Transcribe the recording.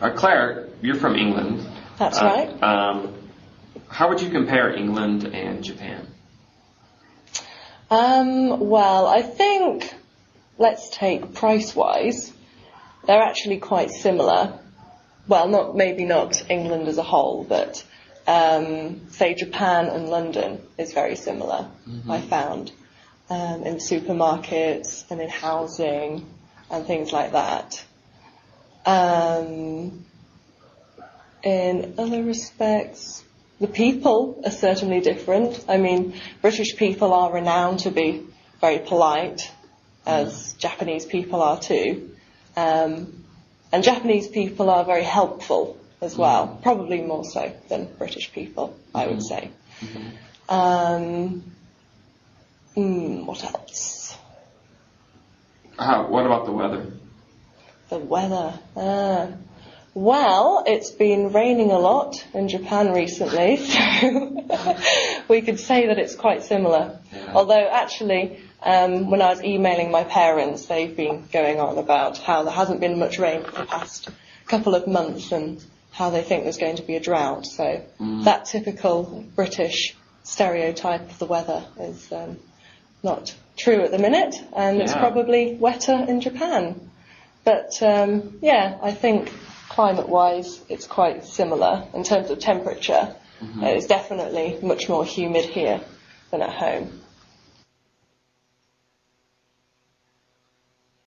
Uh, Clare, you're from England. That's Uh, right. Um, how would you compare England and Japan? Um, well, I think let's take price-wise. They're actually quite similar. Well, not maybe not England as a whole, but um, say Japan and London is very similar. I found um, in supermarkets and in housing and things like that. Um, in other respects, the people are certainly different. I mean, British people are renowned to be very polite, as Japanese people are too. Um, and Japanese people are very helpful as well, probably more so than British people, I would say. Um, mm, what else? How, what about the weather? The weather. Ah. Well, it's been raining a lot in Japan recently, so we could say that it's quite similar. Yeah. Although actually, um, when I was emailing my parents, they've been going on about how there hasn't been much rain for the past couple of months and how they think there's going to be a drought. So that typical British stereotype of the weather is um, not true at the minute, and it's probably wetter in Japan. But um, yeah, I think climate-wise, it's quite similar in terms of temperature. Uh, It's definitely much more humid here than at home.